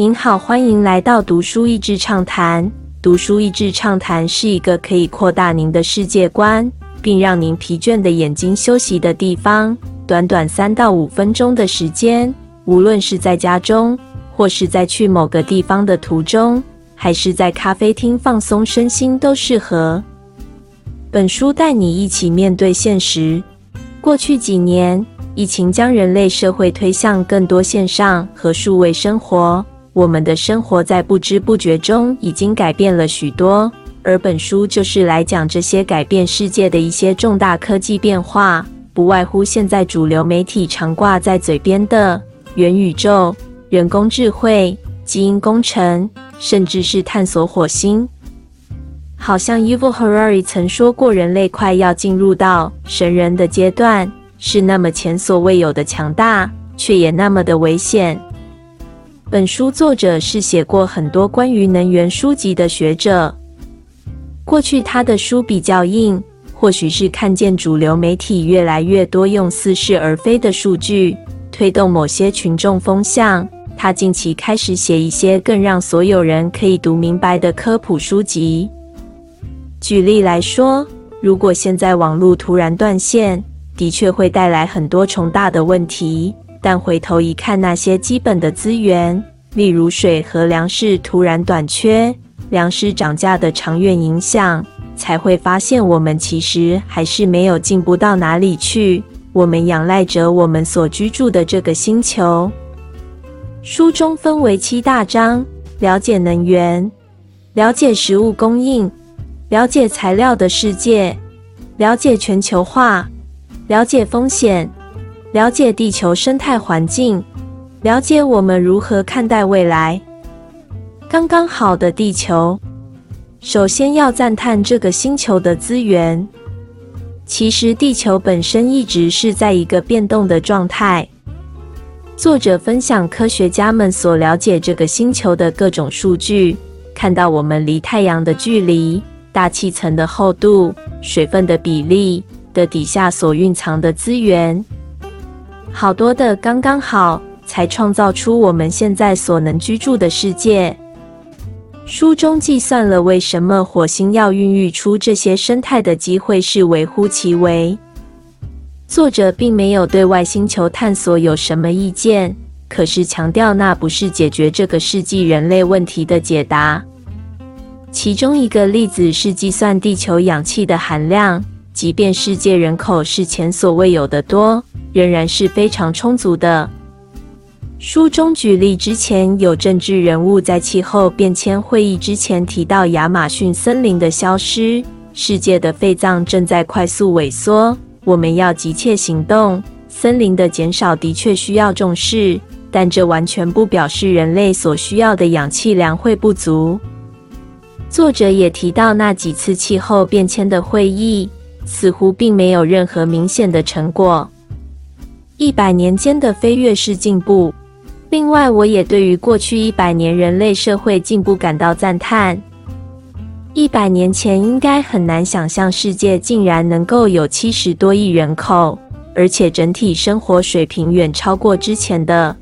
您好，欢迎来到读书益智畅谈。读书益智畅谈是一个可以扩大您的世界观，并让您疲倦的眼睛休息的地方。短短三到五分钟的时间，无论是在家中，或是在去某个地方的途中，还是在咖啡厅放松身心，都适合。本书带你一起面对现实。过去几年，疫情将人类社会推向更多线上和数位生活。我们的生活在不知不觉中已经改变了许多，而本书就是来讲这些改变世界的一些重大科技变化，不外乎现在主流媒体常挂在嘴边的元宇宙、人工智慧、基因工程，甚至是探索火星。好像 Yuval Harari 曾说过，人类快要进入到神人的阶段，是那么前所未有的强大，却也那么的危险。本书作者是写过很多关于能源书籍的学者。过去他的书比较硬，或许是看见主流媒体越来越多用似是而非的数据推动某些群众风向。他近期开始写一些更让所有人可以读明白的科普书籍。举例来说，如果现在网络突然断线，的确会带来很多重大的问题。但回头一看，那些基本的资源，例如水和粮食突然短缺，粮食涨价的长远影响，才会发现我们其实还是没有进步到哪里去。我们仰赖着我们所居住的这个星球。书中分为七大章：了解能源，了解食物供应，了解材料的世界，了解全球化，了解风险。了解地球生态环境，了解我们如何看待未来。刚刚好的地球，首先要赞叹这个星球的资源。其实地球本身一直是在一个变动的状态。作者分享科学家们所了解这个星球的各种数据，看到我们离太阳的距离、大气层的厚度、水分的比例的底下所蕴藏的资源。好多的刚刚好，才创造出我们现在所能居住的世界。书中计算了为什么火星要孕育出这些生态的机会是微乎其微。作者并没有对外星球探索有什么意见，可是强调那不是解决这个世纪人类问题的解答。其中一个例子是计算地球氧气的含量，即便世界人口是前所未有的多。仍然是非常充足的。书中举例，之前有政治人物在气候变迁会议之前提到亚马逊森林的消失，世界的肺脏正在快速萎缩，我们要急切行动。森林的减少的确需要重视，但这完全不表示人类所需要的氧气量会不足。作者也提到，那几次气候变迁的会议似乎并没有任何明显的成果。一百年间的飞跃式进步。另外，我也对于过去一百年人类社会进步感到赞叹。一百年前，应该很难想象世界竟然能够有七十多亿人口，而且整体生活水平远超过之前的。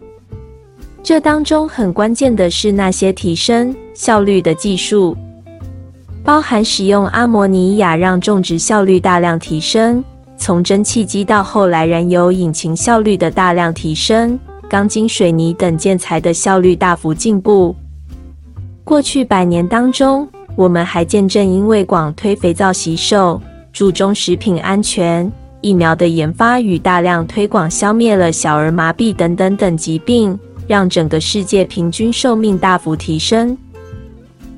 这当中很关键的是那些提升效率的技术，包含使用阿摩尼亚让种植效率大量提升。从蒸汽机到后来燃油引擎效率的大量提升，钢筋水泥等建材的效率大幅进步。过去百年当中，我们还见证因为广推肥皂洗手、注重食品安全、疫苗的研发与大量推广，消灭了小儿麻痹等等等疾病，让整个世界平均寿命大幅提升。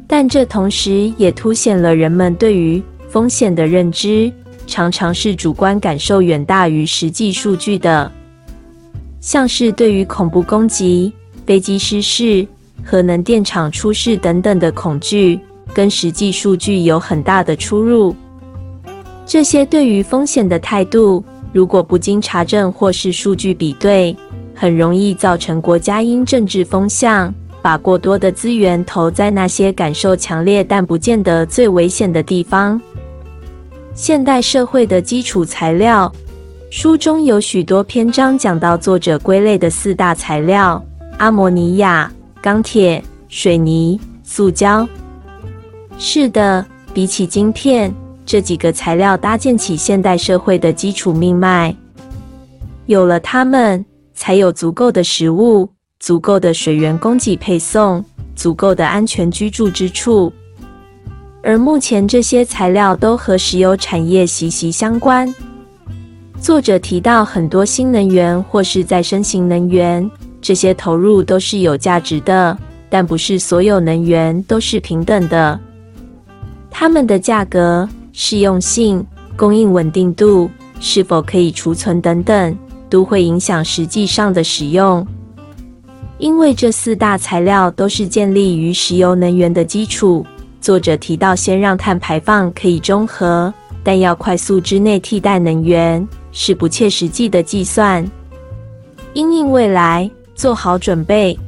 但这同时也凸显了人们对于风险的认知。常常是主观感受远大于实际数据的，像是对于恐怖攻击、飞机失事、核能电厂出事等等的恐惧，跟实际数据有很大的出入。这些对于风险的态度，如果不经查证或是数据比对，很容易造成国家因政治风向，把过多的资源投在那些感受强烈但不见得最危险的地方。现代社会的基础材料，书中有许多篇章讲到作者归类的四大材料：阿摩尼亚、钢铁、水泥、塑胶。是的，比起晶片，这几个材料搭建起现代社会的基础命脉。有了它们，才有足够的食物、足够的水源供给配送、足够的安全居住之处。而目前，这些材料都和石油产业息息相关。作者提到很多新能源或是再生型能源，这些投入都是有价值的，但不是所有能源都是平等的。它们的价格、适用性、供应稳定度、是否可以储存等等，都会影响实际上的使用。因为这四大材料都是建立于石油能源的基础。作者提到，先让碳排放可以中和，但要快速之内替代能源。是不切实际的计算。因应未来，做好准备。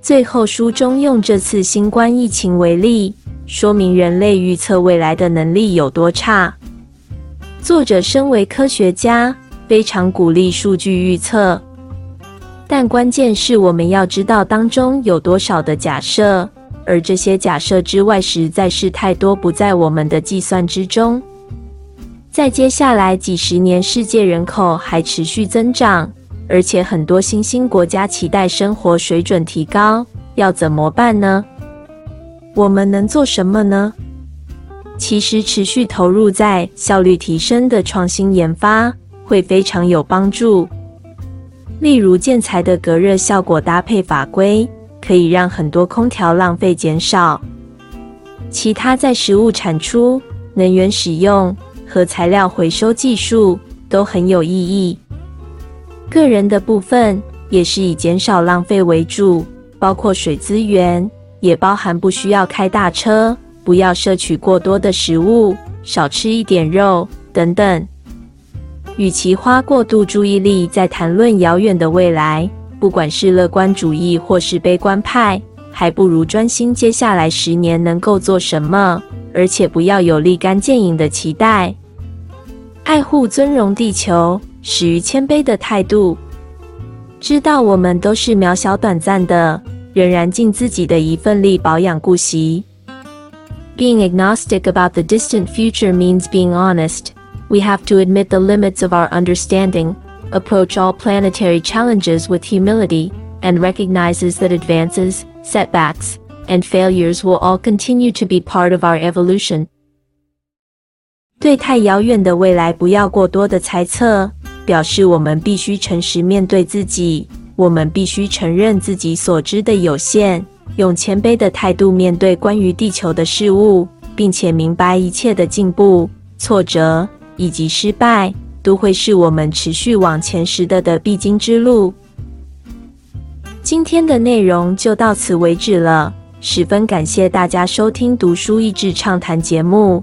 最后，书中用这次新冠疫情为例，说明人类预测未来的能力有多差。作者身为科学家，非常鼓励数据预测，但关键是我们要知道当中有多少的假设，而这些假设之外实在是太多，不在我们的计算之中。在接下来几十年，世界人口还持续增长，而且很多新兴国家期待生活水准提高，要怎么办呢？我们能做什么呢？其实，持续投入在效率提升的创新研发会非常有帮助。例如，建材的隔热效果搭配法规，可以让很多空调浪费减少。其他在食物产出、能源使用。和材料回收技术都很有意义。个人的部分也是以减少浪费为主，包括水资源，也包含不需要开大车，不要摄取过多的食物，少吃一点肉等等。与其花过度注意力在谈论遥远的未来，不管是乐观主义或是悲观派，还不如专心接下来十年能够做什么，而且不要有立竿见影的期待。爱护、尊荣地球，始于谦卑的态度。知道我们都是渺小、短暂的，仍然尽自己的一份力保养顾惜。Being agnostic about the distant future means being honest. We have to admit the limits of our understanding, approach all planetary challenges with humility, and recognizes that advances, setbacks, and failures will all continue to be part of our evolution. 对太遥远的未来不要过多的猜测，表示我们必须诚实面对自己。我们必须承认自己所知的有限，用谦卑的态度面对关于地球的事物，并且明白一切的进步、挫折以及失败都会是我们持续往前时的的必经之路。今天的内容就到此为止了，十分感谢大家收听《读书益智畅谈》节目。